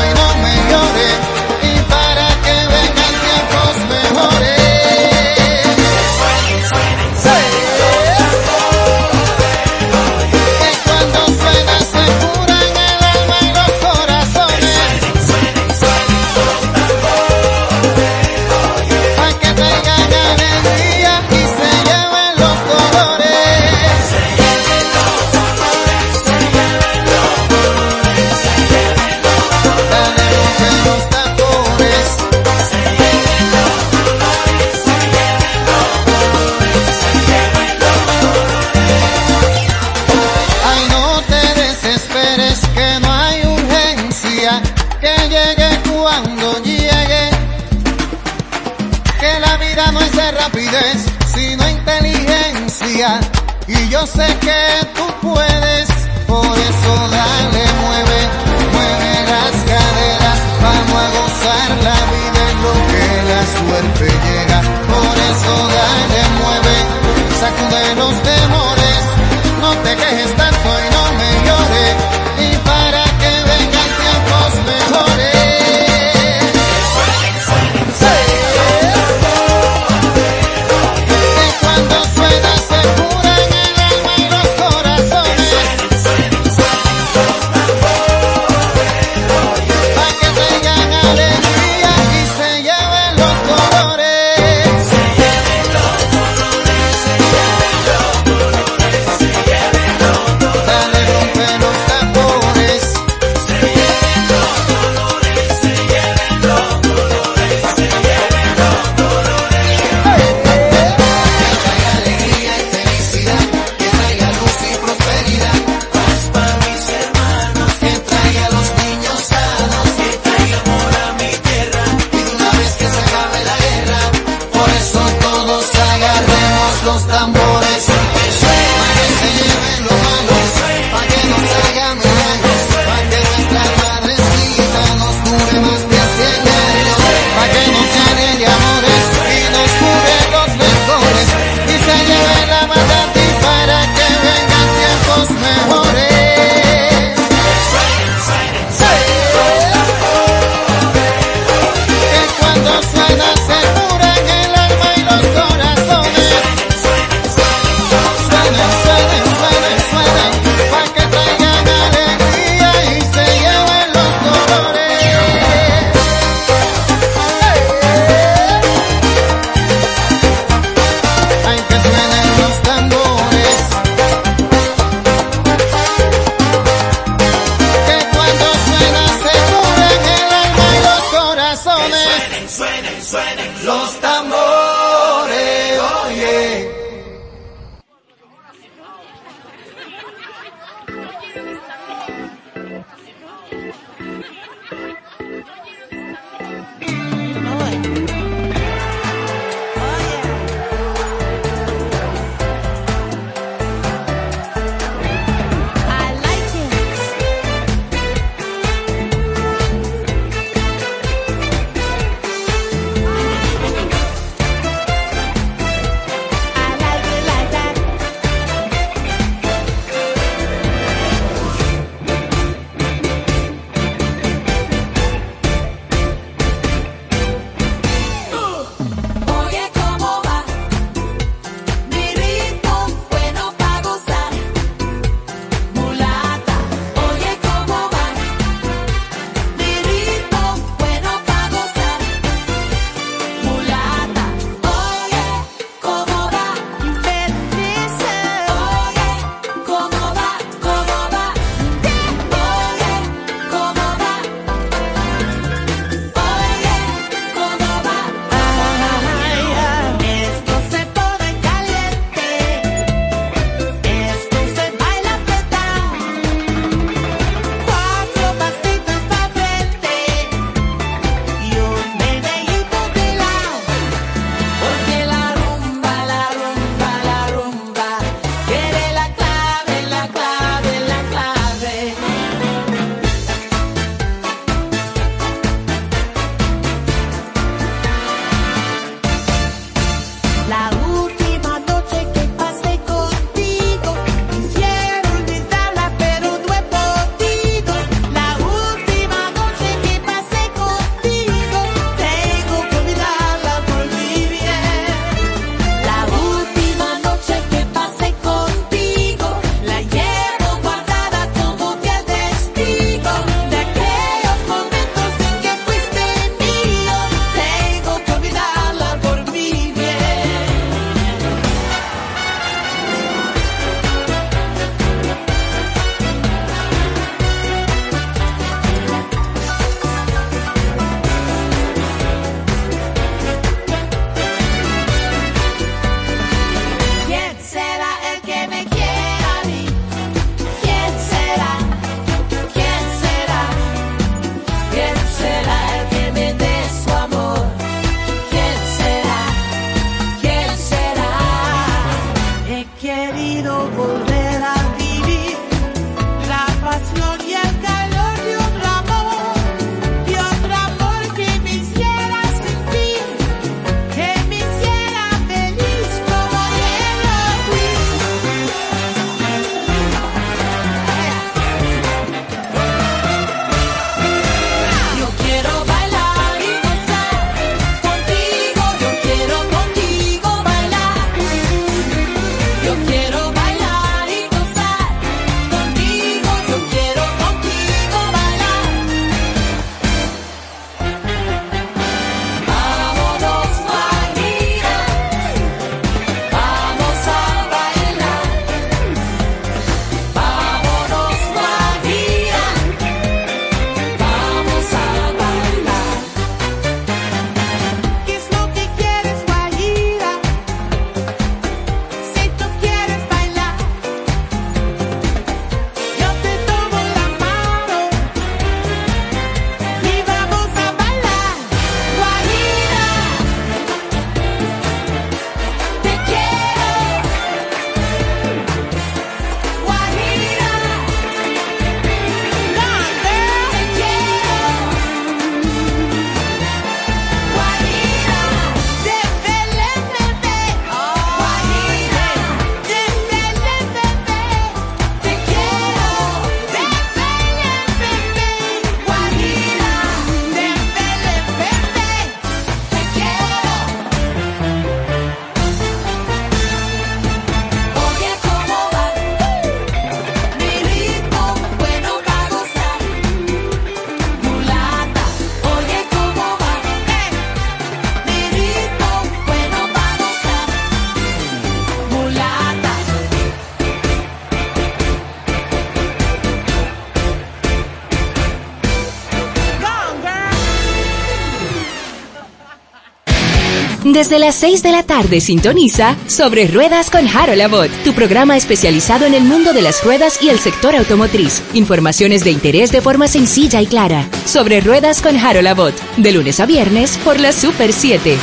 Desde las 6 de la tarde sintoniza Sobre Ruedas con Harold Abbott, tu programa especializado en el mundo de las ruedas y el sector automotriz. Informaciones de interés de forma sencilla y clara. Sobre Ruedas con Harold Abbott, de lunes a viernes por la Super 7.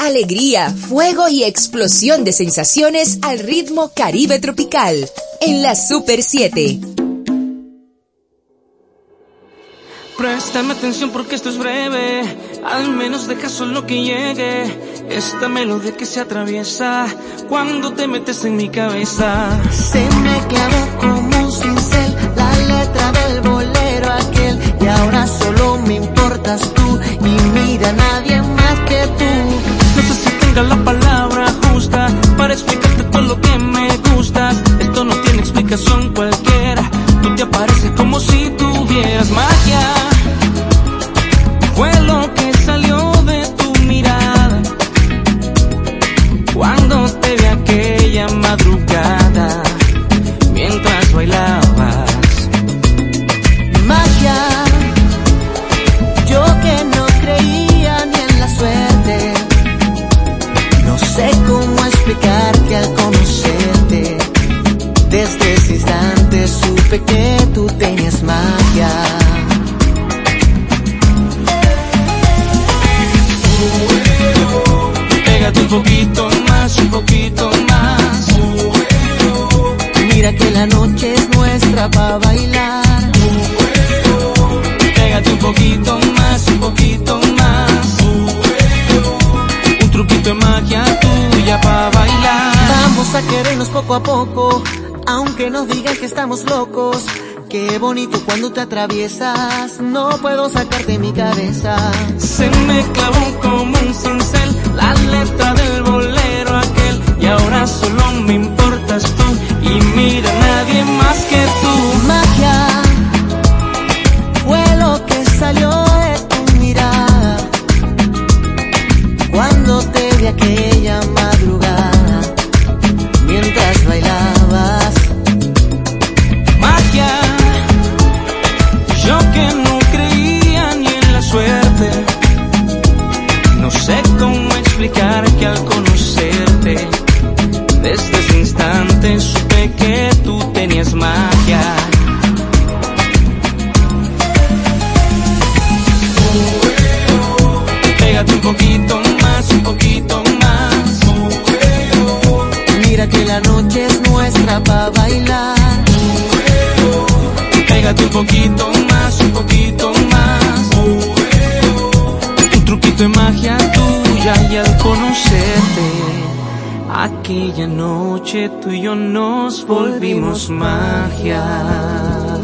Alegría, fuego y explosión de sensaciones al ritmo Caribe tropical en la Super 7. Préstame atención porque esto es breve, al menos deja solo que llegue esta melodía que se atraviesa cuando te metes en mi cabeza. Se me clavó como un cincel la letra del bolero aquel y ahora solo me importas tú y mira nadie más que tú. No sé si tenga la palabra justa para explicarte todo lo que me gustas. Esto no tiene explicación cualquiera. Tú te apareces como si tuvieras magia. Supe que tú tenías magia. Pégate un poquito más, un poquito más. Mira que la noche es nuestra para bailar. Pégate un poquito más, un poquito más. Un truquito de magia tuya para bailar. Vamos a querernos poco a poco, aunque nos digan que estamos locos. Qué bonito cuando te atraviesas, no puedo sacarte mi cabeza. Se me clavó como un cincel la letra del bolero aquel y ahora solo me importas tú y mira nadie más que tú. Magia fue lo que salió de tu mirada cuando te vi aquella madrugada mientras bailabas. Que al conocerte, desde ese instante supe que tú tenías magia. Pégate un poquito más, un poquito más. Mira que la noche es nuestra para bailar. Pégate un poquito aquella noche tú y yo nos volvimos magia.